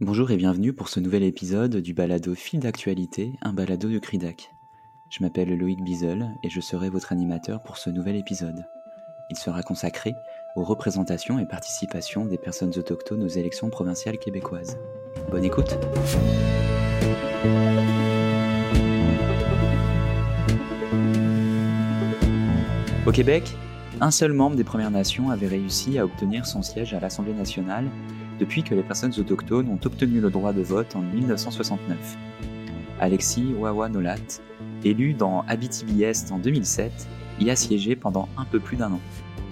Bonjour et bienvenue pour ce nouvel épisode du balado Fil d'actualité, un balado de Cridac. Je m'appelle Loïc Bizel et je serai votre animateur pour ce nouvel épisode. Il sera consacré aux représentations et participations des personnes autochtones aux élections provinciales québécoises. Bonne écoute Au Québec, un seul membre des Premières Nations avait réussi à obtenir son siège à l'Assemblée nationale depuis que les personnes autochtones ont obtenu le droit de vote en 1969. Alexis Wawa-Nolat, élu dans Abitibi-Est en 2007, y a siégé pendant un peu plus d'un an.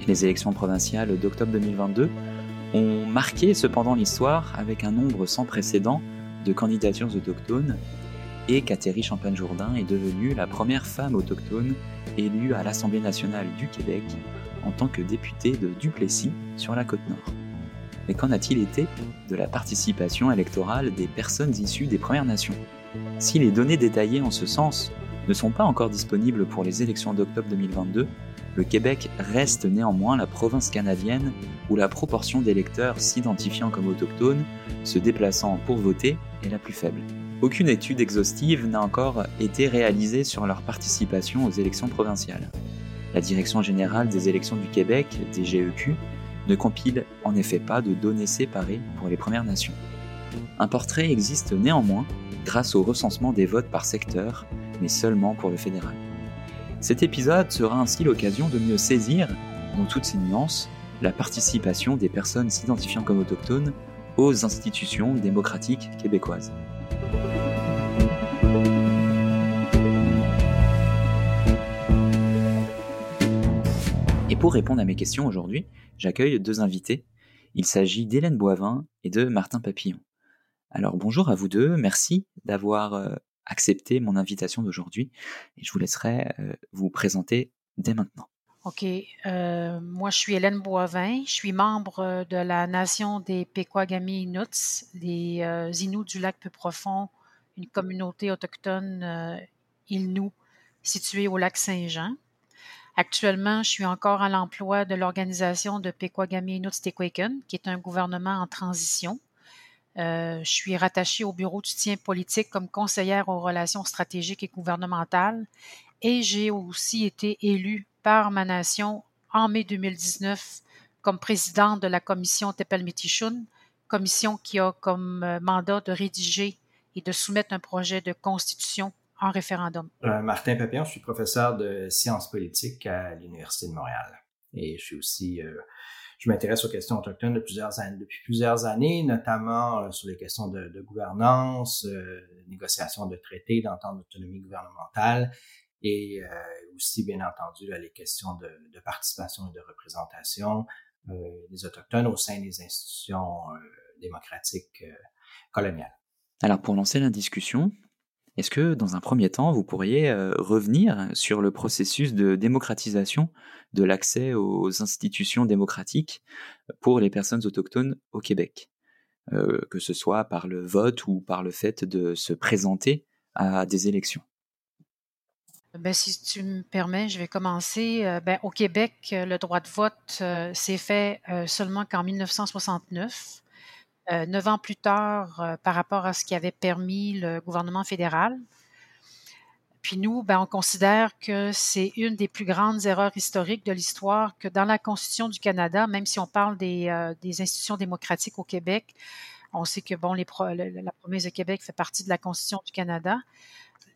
Les élections provinciales d'octobre 2022 ont marqué cependant l'histoire avec un nombre sans précédent de candidatures autochtones et Catherine Champagne-Jourdain est devenue la première femme autochtone élue à l'Assemblée nationale du Québec en tant que députée de Duplessis sur la côte nord. Mais qu'en a-t-il été de la participation électorale des personnes issues des Premières Nations? Si les données détaillées en ce sens ne sont pas encore disponibles pour les élections d'octobre 2022, le Québec reste néanmoins la province canadienne où la proportion d'électeurs s'identifiant comme autochtones, se déplaçant pour voter, est la plus faible. Aucune étude exhaustive n'a encore été réalisée sur leur participation aux élections provinciales. La Direction générale des élections du Québec, DGEQ, ne compile en effet pas de données séparées pour les Premières Nations. Un portrait existe néanmoins grâce au recensement des votes par secteur, mais seulement pour le fédéral. Cet épisode sera ainsi l'occasion de mieux saisir, dans toutes ses nuances, la participation des personnes s'identifiant comme autochtones aux institutions démocratiques québécoises. Pour répondre à mes questions aujourd'hui, j'accueille deux invités. Il s'agit d'Hélène Boivin et de Martin Papillon. Alors bonjour à vous deux, merci d'avoir euh, accepté mon invitation d'aujourd'hui et je vous laisserai euh, vous présenter dès maintenant. OK. Euh, moi, je suis Hélène Boivin. Je suis membre de la nation des Pequagami Inuits, les Inuits du lac peu profond, une communauté autochtone euh, située au lac Saint-Jean. Actuellement, je suis encore à l'emploi de l'organisation de Pequagami Inuit qui est un gouvernement en transition. Euh, je suis rattachée au bureau de soutien politique comme conseillère aux relations stratégiques et gouvernementales et j'ai aussi été élue par ma nation en mai 2019 comme présidente de la commission Tepelmetichun, commission qui a comme euh, mandat de rédiger et de soumettre un projet de constitution en référendum. Euh, Martin Papillon, je suis professeur de sciences politiques à l'Université de Montréal. Et je suis aussi, euh, je m'intéresse aux questions autochtones de plusieurs années, depuis plusieurs années, notamment euh, sur les questions de, de gouvernance, euh, négociation de traités, d'entente d'autonomie gouvernementale et aussi, bien entendu, les questions de, de, participation et de représentation des Autochtones au sein des institutions démocratiques coloniales. Alors pour lancer la discussion, est-ce que dans un premier temps, vous pourriez euh, revenir sur le processus de démocratisation de l'accès aux institutions démocratiques pour les personnes autochtones au Québec, euh, que ce soit par le vote ou par le fait de se présenter à des élections? Ben, si tu me permets, je vais commencer. Euh, ben, au Québec, le droit de vote s'est fait seulement qu'en 1969. Euh, neuf ans plus tard euh, par rapport à ce qui avait permis le gouvernement fédéral. Puis nous, ben, on considère que c'est une des plus grandes erreurs historiques de l'histoire que dans la Constitution du Canada, même si on parle des, euh, institutions démocratiques au Québec, on sait que la province de Québec fait partie de la Constitution du Canada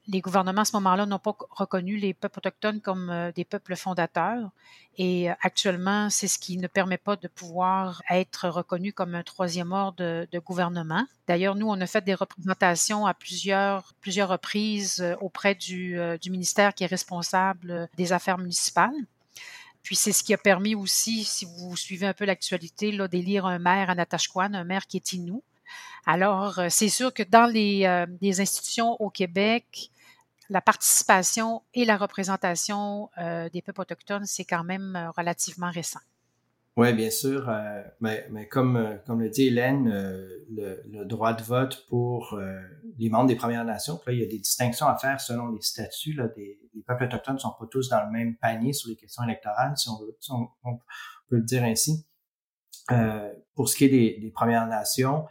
les gouvernements à ce moment-là n'ont pas reconnu les peuples autochtones comme euh, des peuples fondateurs. Et euh, actuellement, c'est ce qui ne permet pas de pouvoir être reconnu comme un troisième ordre de, gouvernement. D'ailleurs, nous, on a fait des représentations à plusieurs, plusieurs reprises euh, auprès du, ministère qui est responsable des affaires municipales. Puis c'est ce qui a permis aussi, si vous suivez un peu l'actualité, d'élire un maire à Natashquan, un maire qui est inou. Alors, euh, c'est sûr que dans les, euh, les, institutions au Québec, la participation et la représentation euh, des peuples autochtones, c'est quand même relativement récent. Oui, bien sûr. mais, comme, le dit Hélène, le, droit de vote pour les membres des Premières Nations, là, il y a des distinctions à faire selon les statuts. Les peuples autochtones ne sont pas tous dans le même panier sur les questions électorales, si on, peut le dire ainsi. pour ce qui est des Premières Nations,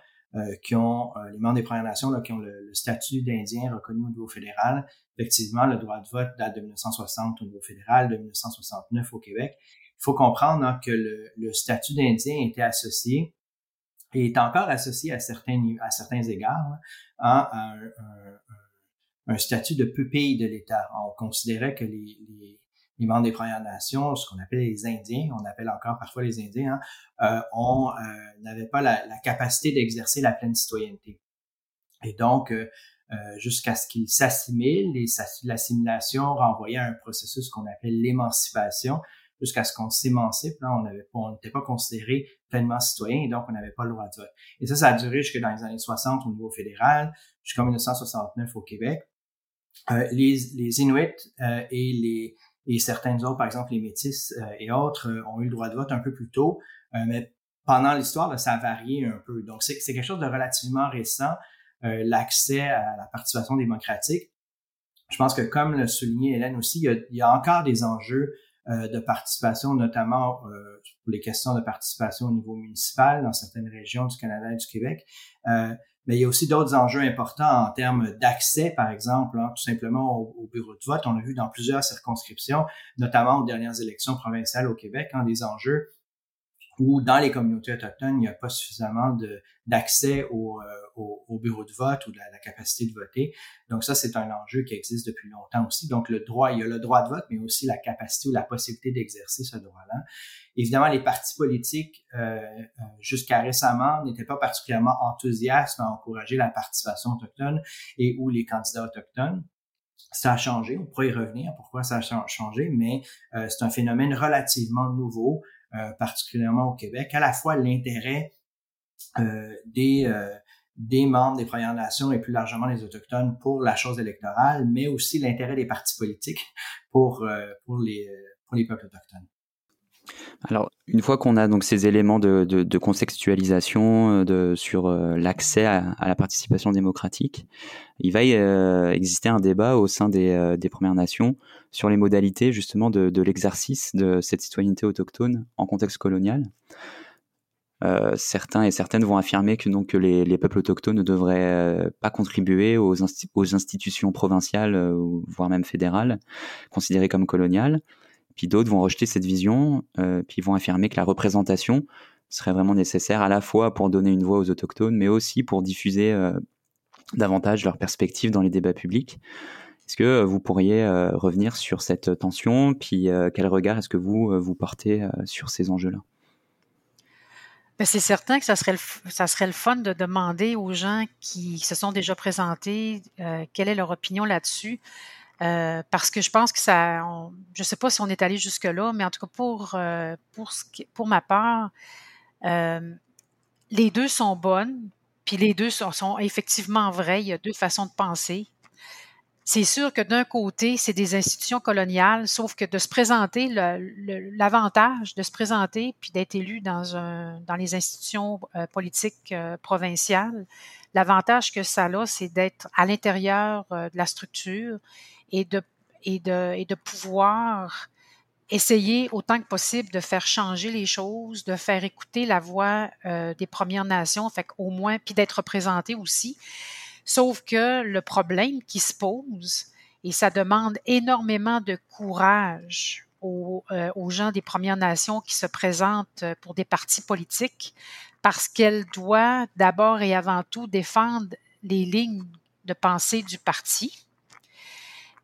qui ont les membres des Premières Nations là, qui ont le, statut d'Indien reconnu au niveau fédéral. Effectivement, le droit de vote date de 1960 au niveau fédéral, de 1969 au Québec. Il faut comprendre hein, que le, le statut d'Indien était associé et est encore associé à certains à certains égards hein, à un, un, un, statut de pupille de l'État. On considérait que les, les, les, membres des Premières Nations, ce qu'on appelle les Indiens, on appelle encore parfois les Indiens, hein, euh, on euh, n'avait pas la, la capacité d'exercer la pleine citoyenneté. Et donc, euh, euh jusqu'à ce qu'ils s'assimilent, l'assimilation renvoyait à un processus qu'on appelle l'émancipation, jusqu'à ce qu'on s'émancipe, là, on n'avait on n'était pas considéré pleinement citoyen et donc on n'avait pas le droit de vote. Et ça, ça a duré jusque dans les années 60 au niveau fédéral, jusqu'en 1969 au Québec. Euh, les, les Inuits euh, et les et certains autres, par exemple les Métis euh, et autres, euh, ont eu le droit de vote un peu plus tôt, mais pendant l'histoire, ça a varié un peu. Donc c'est quelque chose de relativement récent, l'accès à la participation démocratique. Je pense que comme le soulignait Hélène aussi, il y a, encore des enjeux euh, de participation, notamment euh, pour les questions de participation au niveau municipal dans certaines régions du Canada et du Québec. Euh, mais il y a aussi d'autres enjeux importants en termes d'accès, par exemple, hein, tout simplement au, bureau de vote. On a vu dans plusieurs circonscriptions, notamment aux dernières élections provinciales au Québec, hein, des enjeux où dans les communautés autochtones, il n'y a pas suffisamment d'accès au, euh, au, au, bureau de vote ou de la, capacité de voter. Donc ça, c'est un enjeu qui existe depuis longtemps aussi. Donc le droit, il y a le droit de vote, mais aussi la capacité ou la possibilité d'exercer ce droit-là. Évidemment, les partis politiques, euh, euh jusqu'à récemment, n'étaient pas particulièrement enthousiastes à encourager la participation autochtone et ou les candidats autochtones ça a changé, on pourrait y revenir, pourquoi ça a changé, mais euh, c'est un phénomène relativement nouveau. Euh, particulièrement au Québec, à la fois l'intérêt euh, des euh, des membres des Premières Nations et plus largement des Autochtones pour la chose électorale, mais aussi l'intérêt des partis politiques pour les peuples autochtones. Alors, une fois qu'on a donc ces éléments de, contextualisation de, sur euh, l'accès à, la participation démocratique, il va euh, exister un débat au sein des, euh, Premières Nations sur les modalités justement de, l'exercice de cette citoyenneté autochtone en contexte colonial. Euh, certains et certaines vont affirmer que donc les, les peuples autochtones ne devraient pas contribuer aux institutions provinciales, voire même fédérales, considérées comme coloniales. Puis d'autres vont rejeter cette vision, euh, puis vont affirmer que la représentation serait vraiment nécessaire à la fois pour donner une voix aux autochtones, mais aussi pour diffuser euh, davantage leurs perspectives dans les débats publics. Est-ce que euh, vous pourriez revenir sur cette tension, puis quel regard est-ce que vous vous portez sur ces enjeux-là? Ben, c'est certain que ça serait, le, ça serait le fun de demander aux gens qui se sont déjà présentés quelle est leur opinion là-dessus. Euh, parce que je pense que ça, je ne sais pas si on est allé jusque là, mais en tout cas pour euh, pour ce pour ma part, euh, les deux sont bonnes, puis les deux sont, sont, effectivement vraies. Il y a deux façons de penser. C'est sûr que d'un côté, c'est des institutions coloniales, sauf que de se présenter, l'avantage de se présenter puis d'être élu dans un dans les institutions politiques provinciales, l'avantage que ça a, c'est d'être à l'intérieur de la structure et de, et de, et de pouvoir essayer autant que possible de faire changer les choses, de faire écouter la voix euh, des Premières Nations, fait au moins, puis d'être représenté aussi. Sauf que le problème qui se pose, et ça demande énormément de courage aux, euh, aux gens des Premières Nations qui se présentent pour des partis politiques, parce qu'elle doit d'abord et avant tout défendre les lignes de pensée du parti,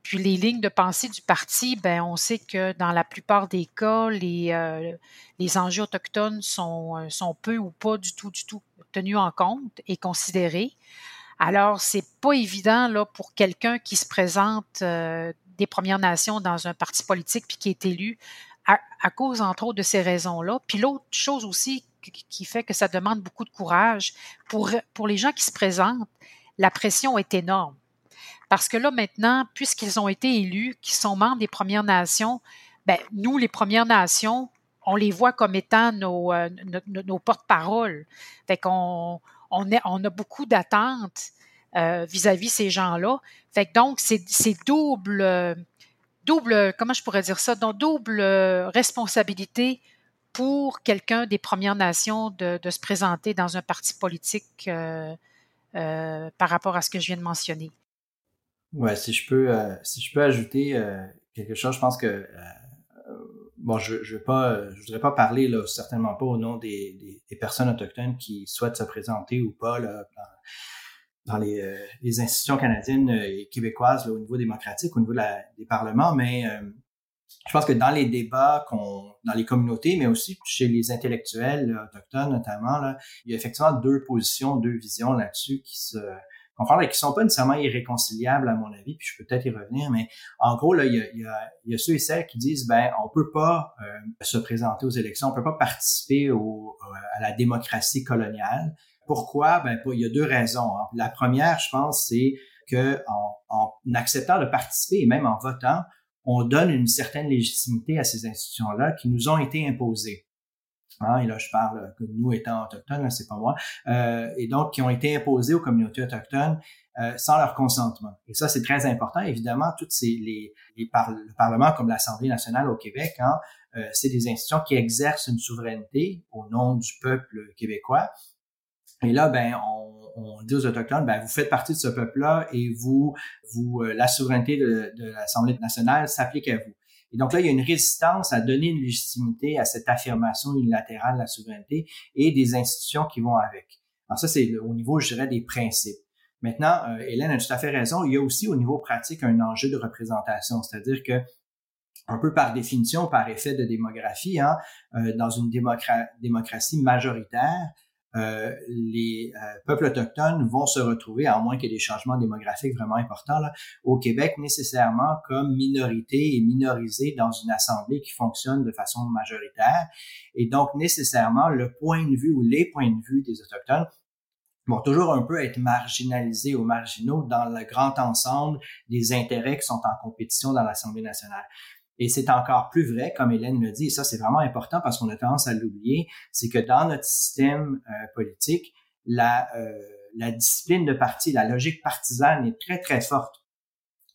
puis les lignes de pensée du parti, ben on sait que dans la plupart des cas, les, euh, enjeux autochtones sont, euh, sont peu ou pas du tout, du tout tenus en compte et considérés. Alors, c'est pas évident là pour quelqu'un qui se présente euh, des Premières Nations dans un parti politique puis qui est élu à, à cause entre autres de ces raisons-là. Puis l'autre chose aussi qui fait que ça demande beaucoup de courage pour pour les gens qui se présentent, la pression est énorme parce que là, maintenant, puisqu'ils ont été élus, qui sont membres des Premières Nations, ben, nous, les Premières Nations, on les voit comme étant nos, euh, porte-paroles. Fait on, a beaucoup d'attentes euh, vis-à-vis ces gens-là. Fait que donc, c'est double, comment je pourrais dire ça, donc double responsabilité pour quelqu'un des Premières Nations de, se présenter dans un parti politique euh, euh, par rapport à ce que je viens de mentionner. Ouais, si je peux, euh, si je peux ajouter quelque chose, je pense que bon, je je pas, je voudrais pas parler là, certainement pas au nom des, des, personnes autochtones qui souhaitent se présenter ou pas là, dans, les, les, institutions canadiennes et québécoises au niveau démocratique, au niveau des parlements, mais je pense que dans les débats qu'on, dans les communautés, mais aussi chez les intellectuels autochtones notamment, là, il y a effectivement deux positions, deux visions là-dessus qui se et qui sont pas nécessairement irréconciliables à mon avis. Puis je peux peut-être y revenir, mais en gros là, il y a, y a, y a ceux et celles qui disent ben on peut pas euh, se présenter aux élections, on peut pas participer au, à la démocratie coloniale. Pourquoi? Ben il y a deux raisons. Hein. La première, je pense, c'est que en, en acceptant de participer et même en votant, on donne une certaine légitimité à ces institutions-là qui nous ont été imposées. Et là, je parle que nous étant autochtones, c'est pas moi, euh, et donc qui ont été imposées aux communautés autochtones euh, sans leur consentement. Et ça, c'est très important. Évidemment, toutes ces les, les le Parlement comme l'Assemblée nationale au Québec, hein, euh, c'est des institutions qui exercent une souveraineté au nom du peuple québécois. Et là, ben, on, on dit aux autochtones, ben, vous faites partie de ce peuple-là et vous, vous, euh, la souveraineté de, de l'Assemblée nationale s'applique à vous. Et donc là, il y a une résistance à donner une légitimité à cette affirmation unilatérale de la souveraineté et des institutions qui vont avec. Alors ça, c'est au niveau, je dirais, des principes. Maintenant, euh, Hélène a tout à fait raison. Il y a aussi au niveau pratique un enjeu de représentation, c'est-à-dire que un peu par définition, par effet de démographie, hein, euh, dans une démocratie majoritaire, euh, les euh, peuples autochtones vont se retrouver, à moins qu'il y ait des changements démographiques vraiment importants, là, au Québec nécessairement comme minorité et minorisés dans une assemblée qui fonctionne de façon majoritaire. Et donc nécessairement, le point de vue ou les points de vue des Autochtones vont toujours un peu être marginalisés ou marginaux dans le grand ensemble des intérêts qui sont en compétition dans l'Assemblée nationale. Et c'est encore plus vrai, comme Hélène le dit, et ça c'est vraiment important parce qu'on a tendance à l'oublier, c'est que dans notre système euh, politique, la, euh, la discipline de parti, la logique partisane est très très forte.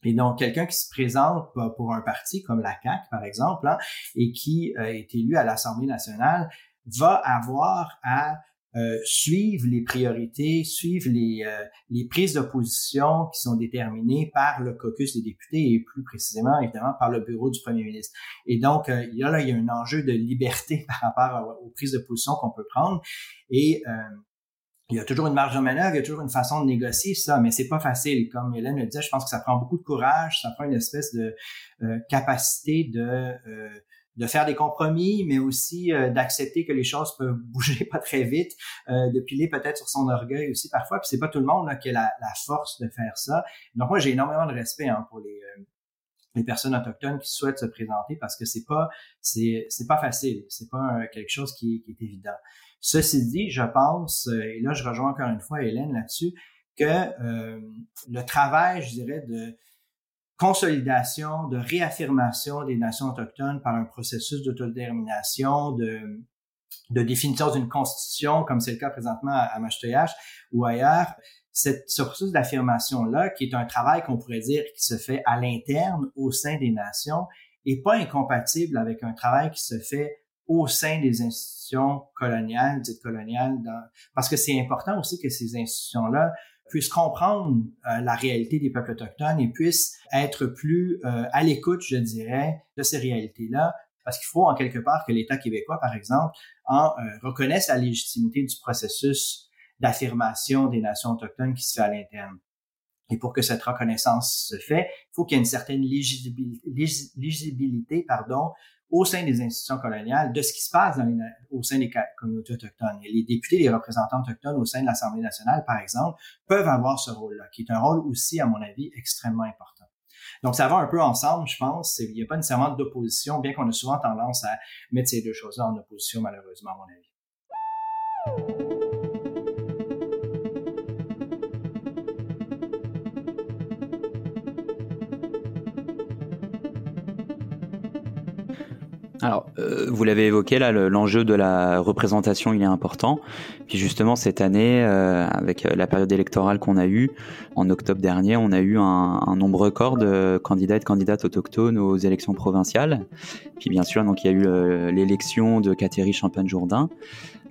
Et donc, quelqu'un qui se présente pour un parti comme la CAQ, par exemple, hein, et qui euh, est élu à l'Assemblée nationale, va avoir à euh, suivent les priorités, suivent les, euh, les prises de position qui sont déterminées par le caucus des députés et plus précisément, évidemment, par le bureau du premier ministre. Et donc, euh, il là, il y a un enjeu de liberté par rapport aux prises de position qu'on peut prendre. Et il y a toujours une marge de manœuvre, il y a toujours une façon de négocier ça, mais c'est pas facile. Comme Hélène le disait, je pense que ça prend beaucoup de courage, ça prend une espèce de capacité de de faire des compromis, mais aussi euh, d'accepter que les choses peuvent bouger pas très vite, euh, de piler peut-être sur son orgueil aussi parfois. Puis c'est pas tout le monde qui a la, force de faire ça. Donc moi j'ai énormément de respect hein, pour les euh, les personnes autochtones qui souhaitent se présenter parce que c'est pas c'est c'est pas facile, c'est pas quelque chose qui, qui, est évident. Ceci dit, je pense et là je rejoins encore une fois Hélène là-dessus que le travail, je dirais de consolidation, de réaffirmation des nations autochtones par un processus d'autodétermination, de, de définition d'une constitution, comme c'est le cas présentement à, à ou ailleurs, cette, ce processus d'affirmation-là, qui est un travail qu'on pourrait dire qui se fait à l'interne, au sein des nations, est pas incompatible avec un travail qui se fait au sein des institutions coloniales, dites coloniales, parce que c'est important aussi que ces institutions-là puissent comprendre euh, la réalité des peuples autochtones et puissent être plus euh, à l'écoute, je dirais, de ces réalités-là. Parce qu'il faut en quelque part que l'État québécois, par exemple, en euh, reconnaisse la légitimité du processus d'affirmation des nations autochtones qui se fait à l'interne. Et pour que cette reconnaissance se fait, il faut qu'il y ait une certaine lisibilité, pardon, au sein des institutions coloniales de ce qui se passe au sein des communautés autochtones. Et les députés, les représentants autochtones au sein de l'Assemblée nationale, par exemple, peuvent avoir ce rôle-là, qui est un rôle aussi, à mon avis, extrêmement important. Donc, ça va un peu ensemble, je pense. Il n'y a pas nécessairement d'opposition, bien qu'on a souvent tendance à mettre ces deux choses-là en opposition, malheureusement, à mon avis. Alors, euh, vous l'avez évoqué là, l'enjeu de la représentation, il est important. Puis justement, cette année, euh, avec euh, la période électorale qu'on a eue, en octobre dernier, on a eu un, un, nombre record de candidats et de candidates autochtones aux élections provinciales. Puis bien sûr, donc il y a eu l'élection de Catherine Champagne-Jourdain.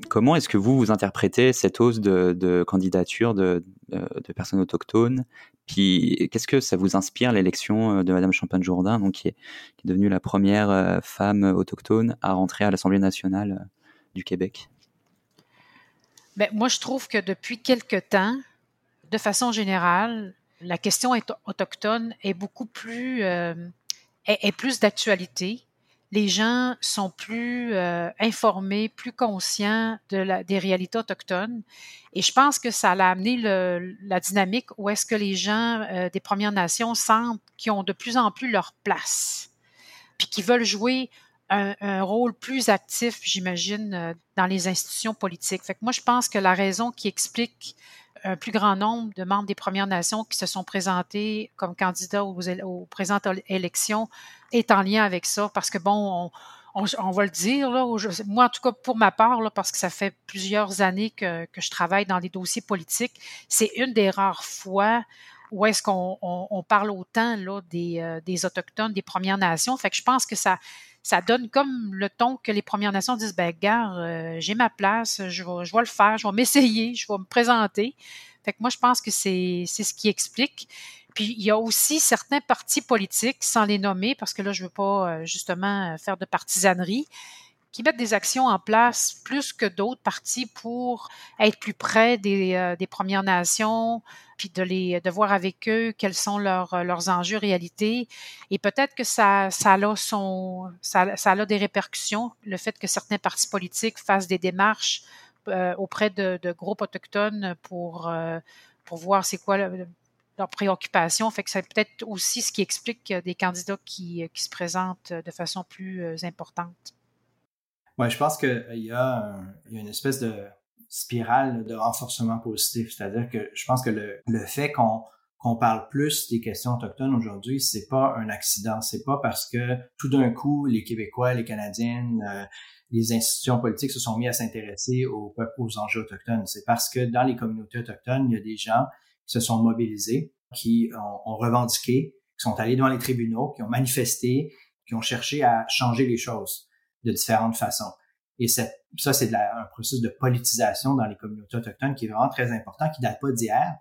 Comment est-ce que vous, vous interprétez cette hausse de, de candidatures de, de, personnes autochtones. Puis qu'est-ce que ça vous inspire l'élection de Madame Champagne-Jourdain, donc qui est, devenue la première euh, femme autochtone à rentrer à l'Assemblée nationale euh, du Québec? Bien, moi, je trouve que depuis quelque temps, de façon générale, la question autochtone est beaucoup plus euh, est plus d'actualité les gens sont plus euh, informés, plus conscients des réalités autochtones. Et je pense que ça a amené la dynamique où est-ce que les gens euh, des Premières Nations sentent qu'ils ont de plus en plus leur place, puis qu'ils veulent jouer un, un, rôle plus actif, j'imagine, euh, dans les institutions politiques. Fait que moi, je pense que la raison qui explique un plus grand nombre de membres des Premières Nations qui se sont présentés comme candidats aux, présentes élections est en lien avec ça, parce que bon, on, va le dire, là, moi en tout cas pour ma part, là, parce que ça fait plusieurs années que, je travaille dans les dossiers politiques, c'est une des rares fois où est-ce qu'on on, on parle autant là, des, euh, des Autochtones, des Premières Nations. Fait que je pense que ça, ça donne comme le ton que les Premières Nations disent, ben gars, euh, j'ai ma place, je vais, je vais le faire, je vais m'essayer, je vais me présenter. Fait que moi, je pense que c'est ce qui explique. Puis il y a aussi certains partis politiques, sans les nommer, parce que là, je ne veux pas euh, justement faire de partisanerie, qui mettent des actions en place plus que d'autres partis pour être plus près des, euh, Premières Nations, puis de les de voir avec eux quels sont leurs, euh, leurs enjeux réalité. Et peut-être que ça, ça, a son, ça a des répercussions, le fait que certains partis politiques fassent des démarches euh, auprès de, de, groupes autochtones pour, pour voir c'est quoi leurs préoccupations. Fait que c'est peut-être aussi ce qui explique des candidats qui, qui se présentent de façon plus importante. Ouais, je pense qu'il y, a y a une espèce de spirale de renforcement positif. C'est-à-dire que je pense que le, le fait qu'on qu'on parle plus des questions autochtones aujourd'hui, c'est pas un accident. C'est pas parce que tout d'un coup, les Québécois, les Canadiennes, euh, les institutions politiques se sont mis à s'intéresser aux, aux enjeux autochtones. C'est parce que dans les communautés autochtones, il y a des gens qui se sont mobilisés, qui ont, ont revendiqué, qui sont allés devant les tribunaux, qui ont manifesté, qui ont cherché à changer les choses de différentes façons. Et ça, c'est un processus de politisation dans les communautés autochtones qui est vraiment très important, qui date pas d'hier,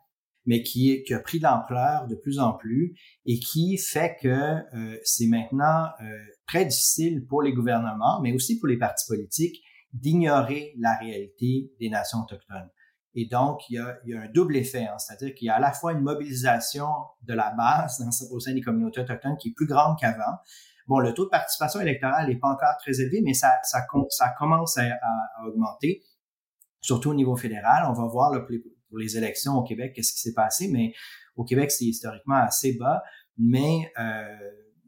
mais qui, a pris de l'ampleur de plus en plus et qui fait que euh, c'est maintenant euh, très difficile pour les gouvernements, mais aussi pour les partis politiques, d'ignorer la réalité des nations autochtones. Et donc, il y a, il y a un double effet, hein, c'est-à-dire qu'il y a à la fois une mobilisation de la base dans, au sein des communautés autochtones qui est plus grande qu'avant, Bon, le taux de participation électorale n'est pas encore très élevé, mais ça, ça, ça commence à, augmenter, surtout au niveau fédéral. On va voir là, pour, les, élections au Québec qu'est-ce qui s'est passé, mais au Québec, c'est historiquement assez bas. Mais euh,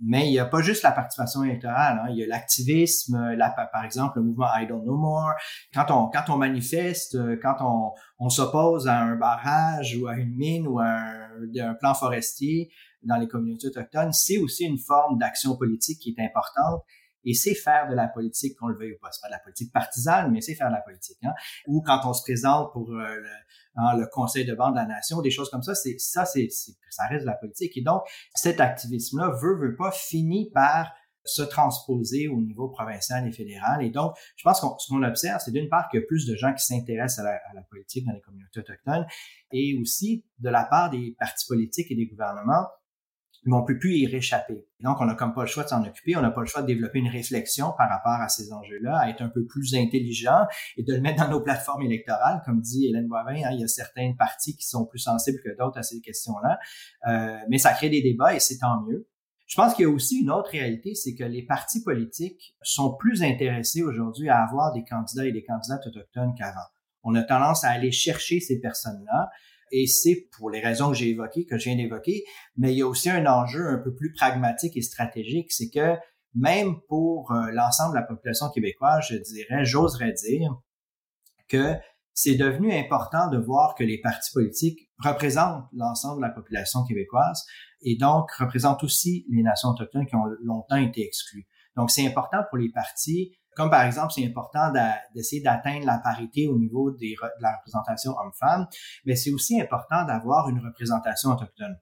mais il n'y a pas juste la participation électorale, hein. il y a l'activisme, par exemple le mouvement I Don't Know More. Quand on quand on manifeste, quand on, on s'oppose à un barrage ou à une mine ou à un, un plan forestier, dans les communautés autochtones, c'est aussi une forme d'action politique qui est importante et c'est faire de la politique, qu'on le veuille ou pas. C'est pas de la politique partisane, mais c'est faire de la politique. Hein? Ou quand on se présente pour euh, le, hein, le, Conseil de bande de la nation, des choses comme ça, c'est ça, c'est ça reste de la politique. Et donc, cet activisme-là veut, veut pas, finit par se transposer au niveau provincial et fédéral. Et donc, je pense que ce qu'on observe, c'est d'une part qu'il y a plus de gens qui s'intéressent à la, politique dans les communautés autochtones et aussi de la part des partis politiques et des gouvernements, mais on peut plus y réchapper. Donc, on n'a comme pas le choix de s'en occuper, on n'a pas le choix de développer une réflexion par rapport à ces enjeux-là, à être un peu plus intelligent et de le mettre dans nos plateformes électorales. Comme dit Hélène Boivin, hein, il y a certains partis qui sont plus sensibles que d'autres à ces questions-là, euh, mais ça crée des débats et c'est tant mieux. Je pense qu'il y a aussi une autre réalité, c'est que les partis politiques sont plus intéressés aujourd'hui à avoir des candidats et des candidates autochtones qu'avant. On a tendance à aller chercher ces personnes-là et c'est pour les raisons que j'ai évoquées, que je viens d'évoquer, mais il y a aussi un enjeu un peu plus pragmatique et stratégique, c'est que même pour euh, l'ensemble de la population québécoise, je dirais, j'oserais dire que c'est devenu important de voir que les partis politiques représentent l'ensemble de la population québécoise et donc représentent aussi les nations autochtones qui ont longtemps été exclues. Donc, c'est important pour les partis, comme par exemple, c'est important d'essayer d'atteindre la parité au niveau de la représentation homme-femme, mais c'est aussi important d'avoir une représentation autochtone,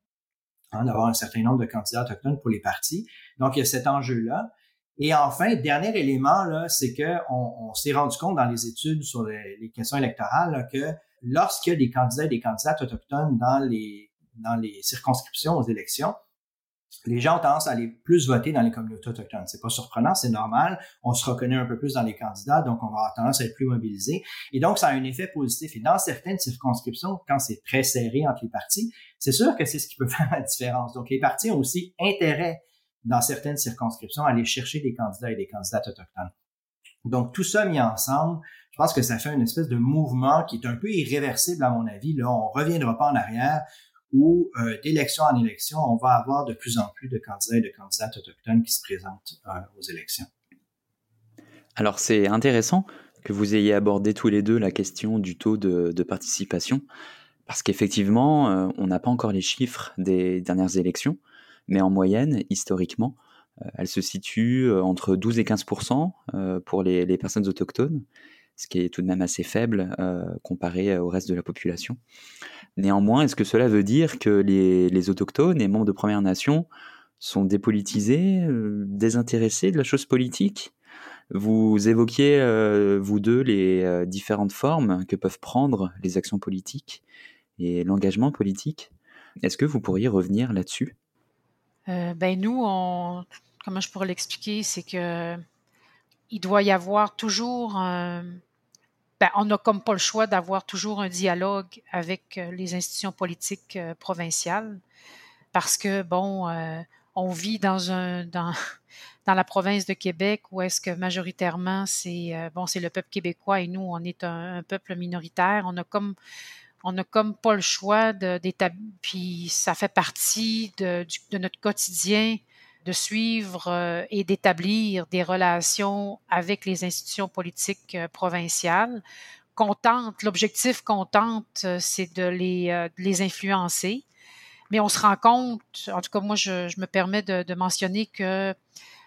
hein, d'avoir un certain nombre de candidats autochtones pour les partis. Donc, il y a cet enjeu-là. Et enfin, dernier élément, là, c'est que on, s'est rendu compte dans les études sur les, questions électorales que lorsqu'il y a des candidats et des candidates autochtones dans les dans les circonscriptions aux élections, les gens ont tendance à aller plus voter dans les communautés autochtones. C'est pas surprenant, c'est normal. On se reconnaît un peu plus dans les candidats, donc on va avoir tendance à être plus mobilisé. Et donc, ça a un effet positif. Et dans certaines circonscriptions, quand c'est très serré entre les partis, c'est sûr que c'est ce qui peut faire la différence. Donc, les partis ont aussi intérêt dans certaines circonscriptions à aller chercher des candidats et des candidates autochtones. Donc, tout ça mis ensemble, je pense que ça fait une espèce de mouvement qui est un peu irréversible à mon avis. Là, on reviendra pas en arrière où euh, d'élection en élection, on va avoir de plus en plus de candidats et de candidates autochtones qui se présentent euh, aux élections. Alors c'est intéressant que vous ayez abordé tous les deux la question du taux de, participation, parce qu'effectivement, euh, on n'a pas encore les chiffres des dernières élections, mais en moyenne, historiquement, elle se situe entre 12 et 15% pour les, les, personnes autochtones, ce qui est tout de même assez faible comparé au reste de la population. Néanmoins, est-ce que cela veut dire que les, autochtones et membres de Premières Nations sont dépolitisés, euh, désintéressés de la chose politique? Vous évoquiez, euh, vous deux, les euh, différentes formes que peuvent prendre les actions politiques et l'engagement politique. Est-ce que vous pourriez revenir là-dessus? Ben nous, comment je pourrais l'expliquer, c'est que il doit y avoir toujours ben, on n'a comme pas le choix d'avoir toujours un dialogue avec euh, les institutions politiques euh, provinciales parce que, bon, euh, on vit dans un dans, dans la province de Québec où est-ce que majoritairement c'est bon c'est le peuple québécois et nous on est un, peuple minoritaire. On a comme on n'a comme pas le choix d'établir puis ça fait partie de, de notre quotidien de suivre euh, et d'établir des relations avec les institutions politiques euh, provinciales. l'objectif qu'on tente, euh, c'est de les, les influencer. Mais on se rend compte, en tout cas moi, je, me permets de, mentionner que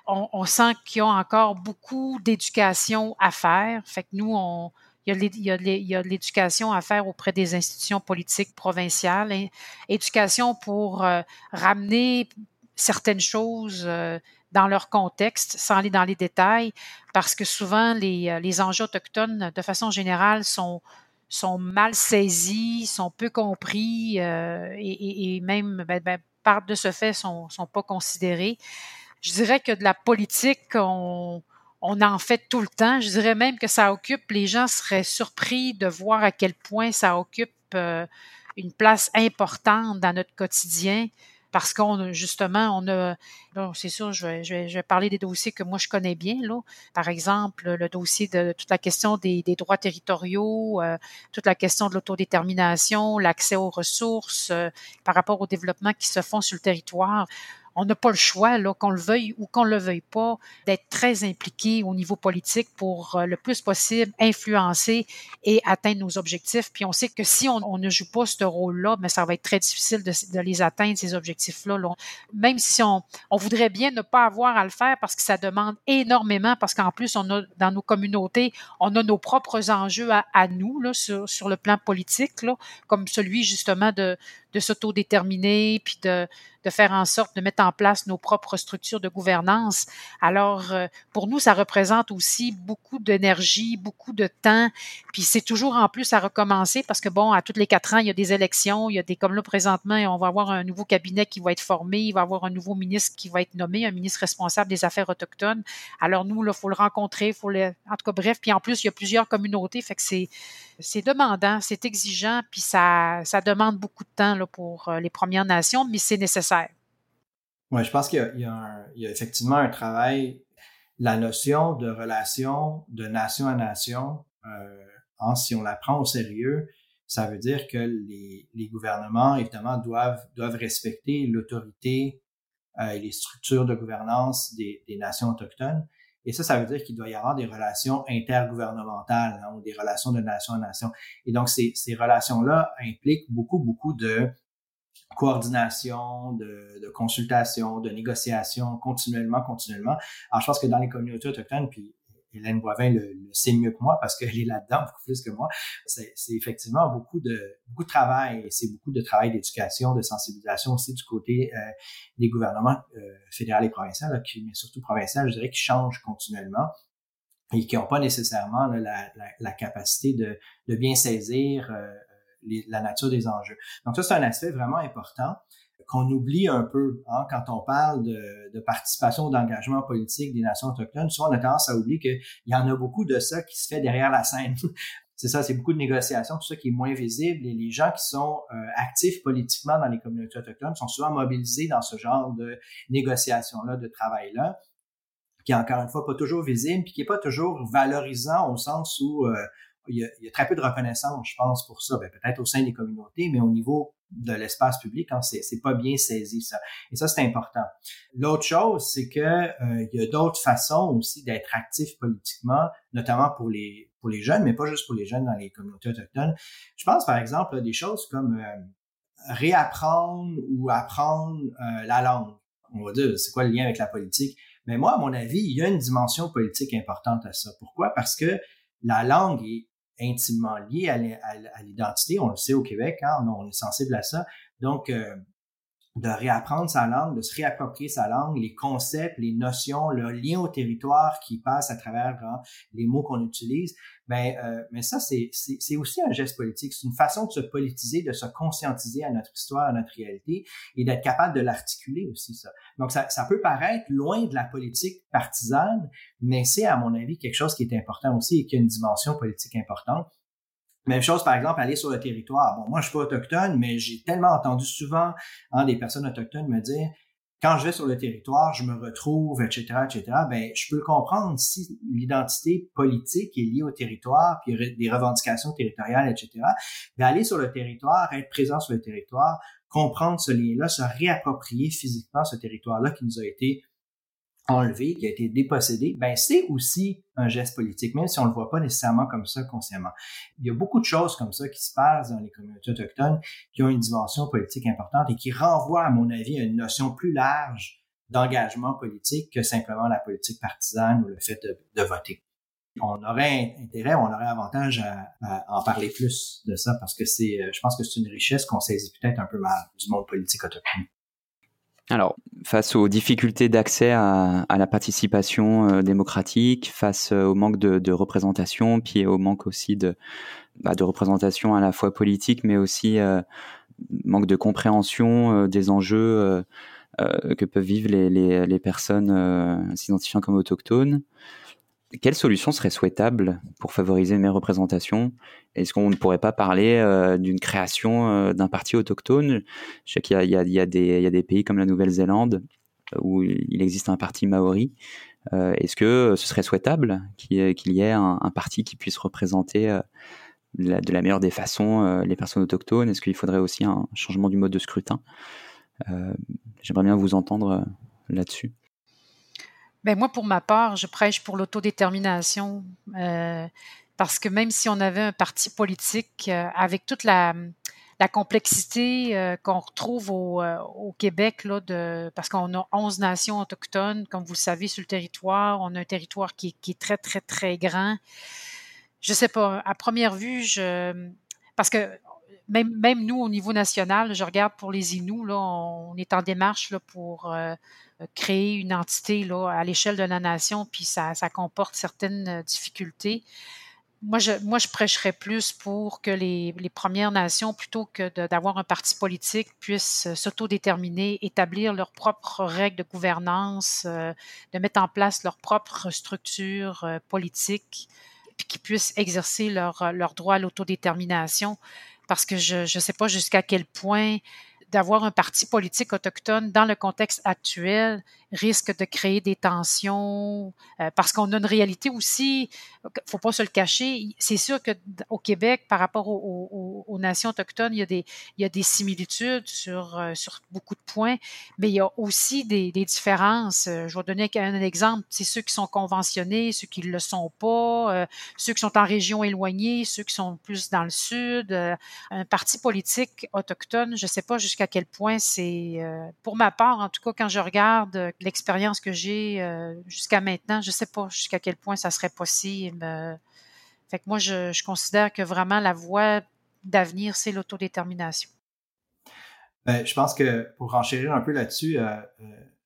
on, sent qu'il y a encore beaucoup d'éducation à faire. Fait que nous, on, il y, a de l'éducation à faire auprès des institutions politiques provinciales, éducation pour ramener certaines choses euh, dans leur contexte, sans aller dans les détails, parce que souvent les, euh, les enjeux autochtones, de façon générale, sont, sont mal saisis, sont peu compris euh, et, même, ben, ben, par de ce fait, sont, sont pas considérés. Je dirais que de la politique, on, on en fait tout le temps. Je dirais même que ça occupe, les gens seraient surpris de voir à quel point ça occupe une place importante dans notre quotidien parce qu'on justement, on a, c'est sûr, je vais, je, vais, parler des dossiers que moi je connais bien, là. Par exemple, le dossier de toute la question des, droits territoriaux, euh, toute la question de l'autodétermination, l'accès aux ressources euh, par rapport au développement qui se font sur le territoire on n'a pas le choix, là, qu'on le veuille ou qu'on le veuille pas, d'être très impliqué au niveau politique pour euh, le plus possible influencer et atteindre nos objectifs. Puis on sait que si on, ne joue pas ce rôle-là, mais ça va être très difficile de, les atteindre, ces objectifs-là. Même si on, voudrait bien ne pas avoir à le faire parce que ça demande énormément, parce qu'en plus, on a dans nos communautés, on a nos propres enjeux à, nous sur, le plan politique, comme celui justement de, de s'autodéterminer, puis de, de faire en sorte de mettre en place nos propres structures de gouvernance. Alors, euh, pour nous, ça représente aussi beaucoup d'énergie, beaucoup de temps, puis c'est toujours en plus à recommencer parce que, bon, à tous les quatre ans, il y a des élections, il y a des, comme là, présentement, on va avoir un nouveau cabinet qui va être formé, il va avoir un nouveau ministre qui va être nommé, un ministre responsable des affaires autochtones. Alors, nous, il faut le rencontrer, faut le, en tout cas, bref, puis en plus, il y a plusieurs communautés, fait que c'est, c'est demandant, c'est exigeant, puis ça, ça demande beaucoup de temps là, pour euh, les Premières Nations, mais c'est nécessaire. Oui, je pense qu'il y, a, effectivement un travail, la notion de relation de nation à nation, euh, si on la prend au sérieux, ça veut dire que les, gouvernements, évidemment, doivent, respecter l'autorité euh, et les structures de gouvernance des nations autochtones. Et ça, ça veut dire qu'il doit y avoir des relations intergouvernementales hein, ou des relations de nation à nation. Et donc, ces, ces relations-là impliquent beaucoup, beaucoup de coordination, de, de, consultation, de négociation continuellement, continuellement. Alors, je pense que dans les communautés autochtones, puis Hélène Boivin le, sait mieux que moi parce qu'elle est là-dedans beaucoup plus que moi. C'est effectivement beaucoup de beaucoup de travail. C'est beaucoup de travail d'éducation, de sensibilisation aussi du côté euh, des gouvernements euh, fédéraux et provinciaux, mais surtout provinciaux, je dirais, qui changent continuellement et qui n'ont pas nécessairement la, la, capacité de, de bien saisir euh, la nature des enjeux. Donc ça, c'est un aspect vraiment important qu'on oublie un peu hein, quand on parle de, de participation d'engagement politique des nations autochtones. Souvent, on a tendance à oublier qu'il y en a beaucoup de ça qui se fait derrière la scène. c'est ça, c'est beaucoup de négociations, tout ça qui est moins visible. Et les gens qui sont euh, actifs politiquement dans les communautés autochtones sont souvent mobilisés dans ce genre de négociations-là, de travail-là, qui est encore une fois pas toujours visible, puis qui est pas toujours valorisant au sens où euh, il y, a, il y, a, très peu de reconnaissance, je pense, pour ça. Ben, peut-être au sein des communautés, mais au niveau de l'espace public, hein, c'est, pas bien saisi ça. Et ça, c'est important. L'autre chose, c'est que euh, il y a d'autres façons aussi d'être actif politiquement, notamment pour les pour les jeunes, mais pas juste pour les jeunes dans les communautés autochtones. Je pense, par exemple, à des choses comme euh, réapprendre ou apprendre euh, la langue. On va dire, c'est quoi le lien avec la politique? Mais moi, à mon avis, il y a une dimension politique importante à ça. Pourquoi? Parce que la langue est intimement lié à l'identité. On le sait au Québec, hein, on est sensible à ça. Donc, euh, de réapprendre sa langue, de se réapproprier sa langue, les concepts, les notions, le lien au territoire qui passe à travers hein, les mots qu'on utilise. Ben, euh, mais ça, c'est aussi un geste politique. C'est une façon de se politiser, de se conscientiser à notre histoire, à notre réalité et d'être capable de l'articuler aussi, ça. Donc, ça, ça peut paraître loin de la politique partisane, mais c'est, à mon avis, quelque chose qui est important aussi et qui a une dimension politique importante. Même chose, par exemple, aller sur le territoire. Bon, moi, je suis pas autochtone, mais j'ai tellement entendu souvent hein, des personnes autochtones me dire quand je vais sur le territoire, je me retrouve, etc., etc. Ben, je peux le comprendre si l'identité politique est liée au territoire, puis des revendications territoriales, etc. Ben, aller sur le territoire, être présent sur le territoire, comprendre ce lien-là, se réapproprier physiquement ce territoire-là qui nous a été enlevé, qui a été dépossédé, ben c'est aussi un geste politique, même si on le voit pas nécessairement comme ça consciemment. Il y a beaucoup de choses comme ça qui se passent dans les communautés autochtones qui ont une dimension politique importante et qui renvoient, à mon avis, à une notion plus large d'engagement politique que simplement la politique partisane ou le fait de, voter. On aurait intérêt, on aurait avantage à, à, en parler plus de ça parce que c'est, euh, je pense que c'est une richesse qu'on saisit peut-être un peu mal du monde politique autochtone. Alors, face aux difficultés d'accès à, la participation euh, démocratique, face euh, au manque de, représentation, puis au manque aussi de, bah, de représentation à la fois politique, mais aussi euh, manque de compréhension des enjeux que peuvent vivre les personnes s'identifiant comme autochtones, quelle solution serait souhaitable pour favoriser une meilleure représentation Est-ce qu'on ne pourrait pas parler euh, d'une création euh, d'un parti autochtone? Je sais qu'il y, a des pays comme la Nouvelle-Zélande euh, où il existe un parti maori. Est-ce que ce serait souhaitable qu'il y ait un, parti qui puisse représenter de la meilleure des façons les personnes autochtones? Est-ce qu'il faudrait aussi un changement du mode de scrutin? J'aimerais bien vous entendre là-dessus. Ben moi, pour ma part, je prêche pour l'autodétermination euh, parce que même si on avait un parti politique euh, avec toute la, complexité euh, qu'on retrouve au, Québec, là, parce qu'on a 11 nations autochtones, comme vous le savez, sur le territoire, on a un territoire qui, est très, très, très grand. Je sais pas, à première vue, je, parce que même, même nous, au niveau national, je regarde pour les Inuits, là, on est en démarche là, pour créer une entité là, à l'échelle de la nation, puis ça, ça comporte certaines euh, difficultés. Moi je, moi, je prêcherais plus pour que les, les Premières Nations, plutôt que d'avoir un parti politique, puissent euh, s'autodéterminer, établir leurs propres règles de gouvernance, de mettre en place leurs propres structures politiques, puis qu'ils puissent exercer leur, leur droit à l'autodétermination. Parce que je ne sais pas jusqu'à quel point d'avoir un parti politique autochtone dans le contexte actuel risque de créer des tensions euh, parce qu'on a une réalité aussi, faut pas se le cacher. C'est sûr que au Québec, par rapport aux, nations autochtones, il y a des, il y a des similitudes sur, euh, sur beaucoup de points, mais il y a aussi des, des différences. Euh, je vais donner un exemple. C'est ceux qui sont conventionnés, ceux qui ne le sont pas, ceux qui sont en région éloignée, ceux qui sont plus dans le sud. un parti politique autochtone, je sais pas jusqu'à quel point c'est, euh, pour ma part, en tout cas, quand je regarde euh, l'expérience que j'ai jusqu'à maintenant, je sais pas jusqu'à quel point ça serait possible. fait que moi, je, considère que vraiment la voie d'avenir, c'est l'autodétermination. Ben, je pense que pour enchérir un peu là-dessus,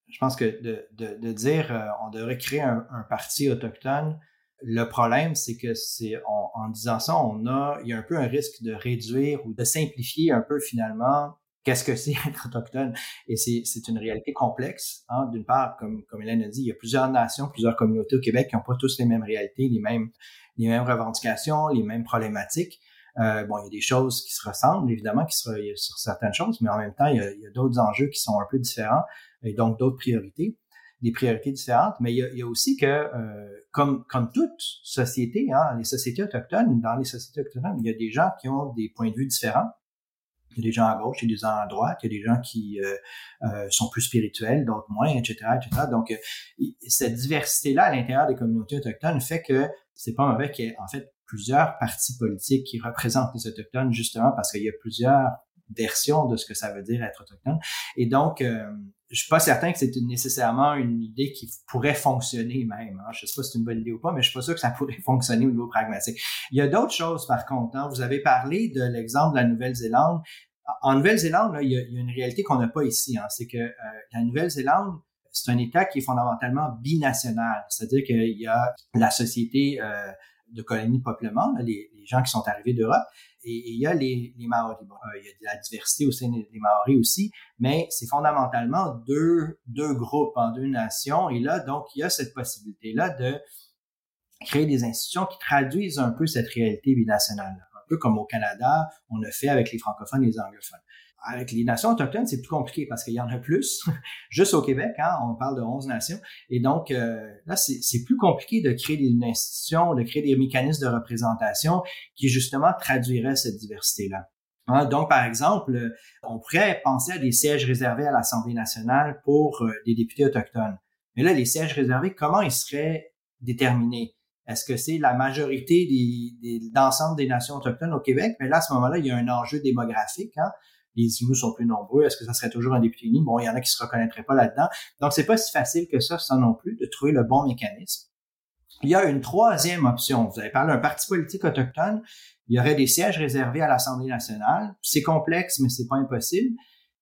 je pense que de, de, dire on devrait créer un, un parti autochtone, le problème, c'est que c'est en disant ça, on a, il y a un peu un risque de réduire ou de simplifier un peu finalement qu'est-ce que c'est être autochtone? Et c'est une réalité complexe. Hein. D'une part, comme, comme Hélène a dit, il y a plusieurs nations, plusieurs communautés au Québec qui n'ont pas tous les mêmes réalités, les mêmes, les mêmes revendications, les mêmes problématiques. Euh, bon, il y a des choses qui se ressemblent, évidemment, qui se, sur certaines choses, mais en même temps, il y a, a d'autres enjeux qui sont un peu différents et donc d'autres priorités des priorités différentes, mais il y a, il y a aussi que, euh, comme, comme toute société, hein, les sociétés autochtones, dans les sociétés autochtones, il y a des gens qui ont des points de vue différents. Il y a des gens à gauche, il y a des gens à droite, il y a des gens qui euh, euh, sont plus spirituels, d'autres moins, etc., etc. Donc, cette diversité-là à l'intérieur des communautés autochtones fait que c'est pas mauvais qu'il y ait en fait plusieurs partis politiques qui représentent les autochtones justement parce qu'il y a plusieurs versions de ce que ça veut dire être autochtone. Et donc, je suis pas certain que c'est nécessairement une idée qui pourrait fonctionner même. Hein. Je sais pas si c'est une bonne idée ou pas, mais je suis pas sûr que ça pourrait fonctionner au niveau pragmatique. Il y a d'autres choses, par contre. Hein. Vous avez parlé de l'exemple de la Nouvelle-Zélande. En Nouvelle-Zélande, il, y a une réalité qu'on n'a pas ici. Hein. C'est que euh, la Nouvelle-Zélande, c'est un État qui est fondamentalement binational. C'est-à-dire qu'il y a la société euh, de colonies de peuplement, les gens qui sont arrivés d'Europe, et, il y a les, Maoris. Euh, il y a de la diversité au sein des, Maoris aussi, mais c'est fondamentalement deux, deux groupes en deux nations. Et là, donc, il y a cette possibilité-là de créer des institutions qui traduisent un peu cette réalité binationale. Un peu comme au Canada, on a fait avec les francophones et les anglophones avec les nations autochtones, c'est plus compliqué parce qu'il y en a plus. Juste au Québec, hein, on parle de 11 nations. Et donc, euh, là, c'est plus compliqué de créer des institutions, de créer des mécanismes de représentation qui, justement, traduiraient cette diversité-là. Hein, donc, par exemple, on pourrait penser à des sièges réservés à l'Assemblée nationale pour euh, des députés autochtones. Mais là, les sièges réservés, comment ils seraient déterminés? Est-ce que c'est la majorité des, d'ensemble des nations autochtones au Québec? Mais là, à ce moment-là, il y a un enjeu démographique. Hein? Les Inuits sont plus nombreux, est-ce que ça serait toujours un député uni? Bon, il y en a qui se reconnaîtraient pas là-dedans. Donc, c'est pas si facile que ça, ça non plus, de trouver le bon mécanisme. Il y a une troisième option. Vous avez parlé d'un parti politique autochtone. Il y aurait des sièges réservés à l'Assemblée nationale. C'est complexe, mais c'est pas impossible.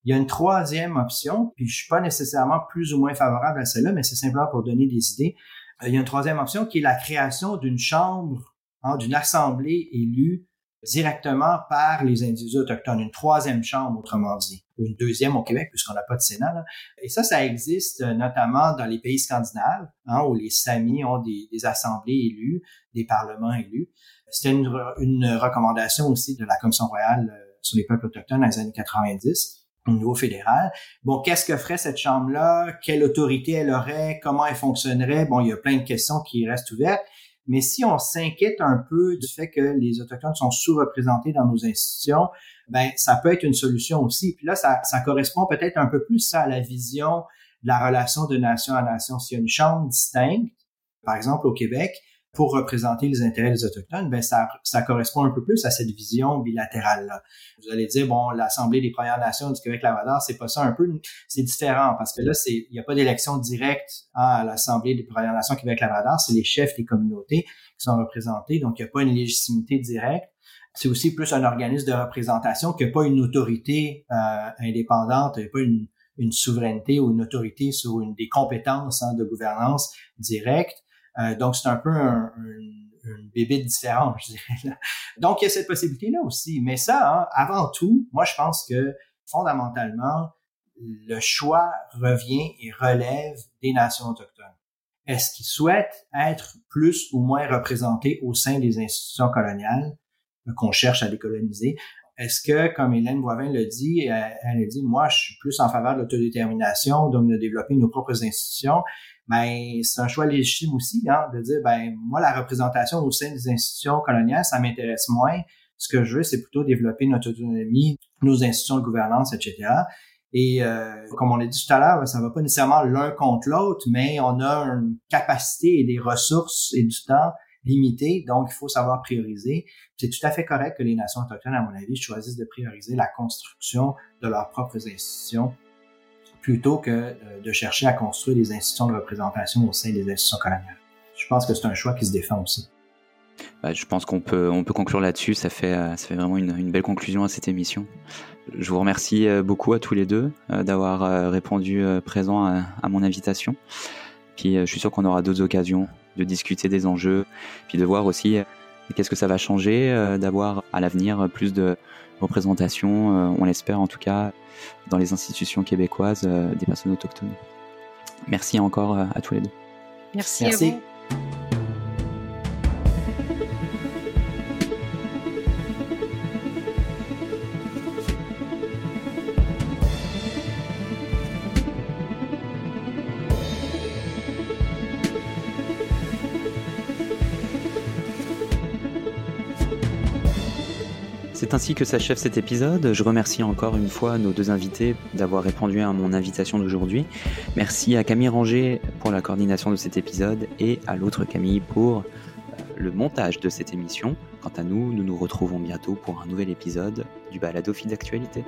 Il y a une troisième option, puis je suis pas nécessairement plus ou moins favorable à celle-là, mais c'est simplement pour donner des idées. Euh, il y a une troisième option qui est la création d'une chambre, hein, d'une assemblée élue directement par les individus autochtones, une troisième chambre, autrement dit, ou une deuxième au Québec, puisqu'on n'a pas de Sénat. Là. Et ça, ça existe euh, notamment dans les pays scandinaves, hein, où les Samis ont des, assemblées élues, des parlements élus. C'était une, une, recommandation aussi de la Commission royale euh, sur les peuples autochtones dans les années 90 au niveau fédéral. Bon, qu'est-ce que ferait cette chambre-là? Quelle autorité elle aurait? Comment elle fonctionnerait? Bon, il y a plein de questions qui restent ouvertes. Mais si on s'inquiète un peu du fait que les Autochtones sont sous-représentés dans nos institutions, ben ça peut être une solution aussi. Puis là, ça, ça correspond peut-être un peu plus à la vision de la relation de nation à nation. S'il y a une chambre distincte, par exemple au Québec, pour représenter les intérêts des Autochtones, ben ça, ça correspond un peu plus à cette vision bilatérale-là. Vous allez dire, bon, l'Assemblée des Premières Nations du Québec-Labrador, c'est pas ça un peu, c'est différent, parce que là, il n'y a pas d'élection directe à l'Assemblée des Premières Nations Québec-Labrador, c'est les chefs des communautés qui sont représentés, donc il n'y a pas une légitimité directe. C'est aussi plus un organisme de représentation que pas une autorité euh, indépendante, pas une, une souveraineté ou une autorité sur une des compétences hein, de gouvernance directe. Euh, donc, c'est un peu un, un, bébé différent, je dirais. Donc, il y a cette possibilité-là aussi. Mais ça, hein, avant tout, moi, je pense que fondamentalement, le choix revient et relève des nations autochtones. Est-ce qu'ils souhaitent être plus ou moins représentés au sein des institutions coloniales qu'on cherche à décoloniser? Est-ce que, comme Hélène Boivin le dit, elle, elle dit, moi, je suis plus en faveur de l'autodétermination, donc de développer nos propres institutions ben c'est un choix légitime aussi hein, de dire ben moi la représentation au sein des institutions coloniales ça m'intéresse moins ce que je veux c'est plutôt développer notre autonomie nos institutions de gouvernance etc et euh, comme on l'a dit tout à l'heure ça va pas nécessairement l'un contre l'autre mais on a une capacité et des ressources et du temps limité, donc il faut savoir prioriser. C'est tout à fait correct que les nations autochtones, à mon avis, choisissent de prioriser la construction de leurs propres institutions plutôt que euh, de chercher à construire des institutions de représentation au sein des institutions coloniales. Je pense que c'est un choix qui se défend aussi. Bah, je pense qu'on peut, on peut conclure là-dessus. Ça fait, euh, ça fait vraiment une, belle conclusion à cette émission. Je vous remercie euh, beaucoup à tous les deux d'avoir répondu présent à, à, mon invitation. Puis je suis sûr qu'on aura d'autres occasions de discuter des enjeux, puis de voir aussi qu'est-ce que ça va changer, d'avoir à l'avenir plus de représentation, on l'espère en tout cas, dans les institutions québécoises des personnes autochtones. Merci encore à tous les deux. Merci, Merci. à vous. Ainsi que s'achève cet épisode. Je remercie encore une fois nos deux invités d'avoir répondu à mon invitation d'aujourd'hui. Merci à Camille Ranger pour la coordination de cet épisode et à l'autre Camille pour euh, le montage de cette émission. Quant à nous, nous nous retrouvons bientôt pour un nouvel épisode du Balado d'actualité.